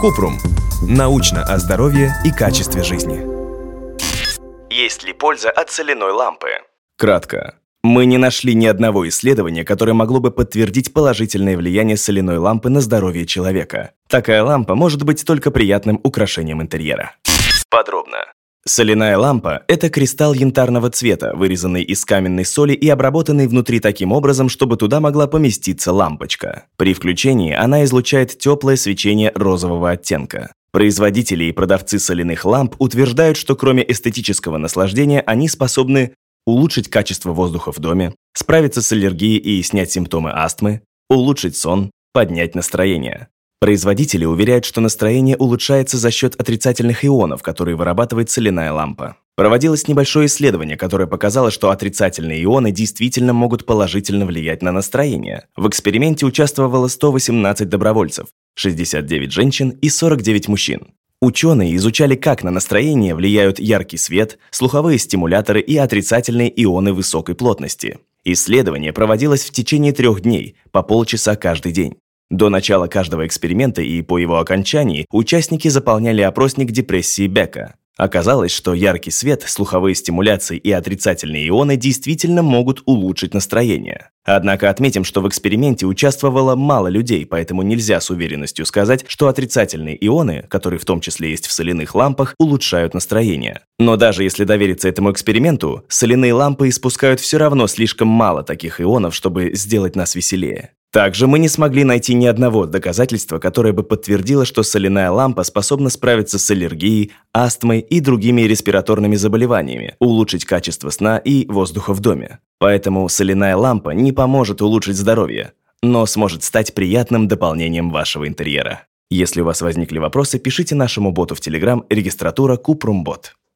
Купрум. Научно о здоровье и качестве жизни. Есть ли польза от соляной лампы? Кратко. Мы не нашли ни одного исследования, которое могло бы подтвердить положительное влияние соляной лампы на здоровье человека. Такая лампа может быть только приятным украшением интерьера. Подробно. Соляная лампа – это кристалл янтарного цвета, вырезанный из каменной соли и обработанный внутри таким образом, чтобы туда могла поместиться лампочка. При включении она излучает теплое свечение розового оттенка. Производители и продавцы соляных ламп утверждают, что кроме эстетического наслаждения они способны улучшить качество воздуха в доме, справиться с аллергией и снять симптомы астмы, улучшить сон, поднять настроение. Производители уверяют, что настроение улучшается за счет отрицательных ионов, которые вырабатывает соляная лампа. Проводилось небольшое исследование, которое показало, что отрицательные ионы действительно могут положительно влиять на настроение. В эксперименте участвовало 118 добровольцев, 69 женщин и 49 мужчин. Ученые изучали, как на настроение влияют яркий свет, слуховые стимуляторы и отрицательные ионы высокой плотности. Исследование проводилось в течение трех дней, по полчаса каждый день. До начала каждого эксперимента и по его окончании участники заполняли опросник депрессии Бека. Оказалось, что яркий свет, слуховые стимуляции и отрицательные ионы действительно могут улучшить настроение. Однако отметим, что в эксперименте участвовало мало людей, поэтому нельзя с уверенностью сказать, что отрицательные ионы, которые в том числе есть в соляных лампах, улучшают настроение. Но даже если довериться этому эксперименту, соляные лампы испускают все равно слишком мало таких ионов, чтобы сделать нас веселее. Также мы не смогли найти ни одного доказательства, которое бы подтвердило, что соляная лампа способна справиться с аллергией, астмой и другими респираторными заболеваниями, улучшить качество сна и воздуха в доме. Поэтому соляная лампа не поможет улучшить здоровье, но сможет стать приятным дополнением вашего интерьера. Если у вас возникли вопросы, пишите нашему боту в Telegram регистратура Купрумбот.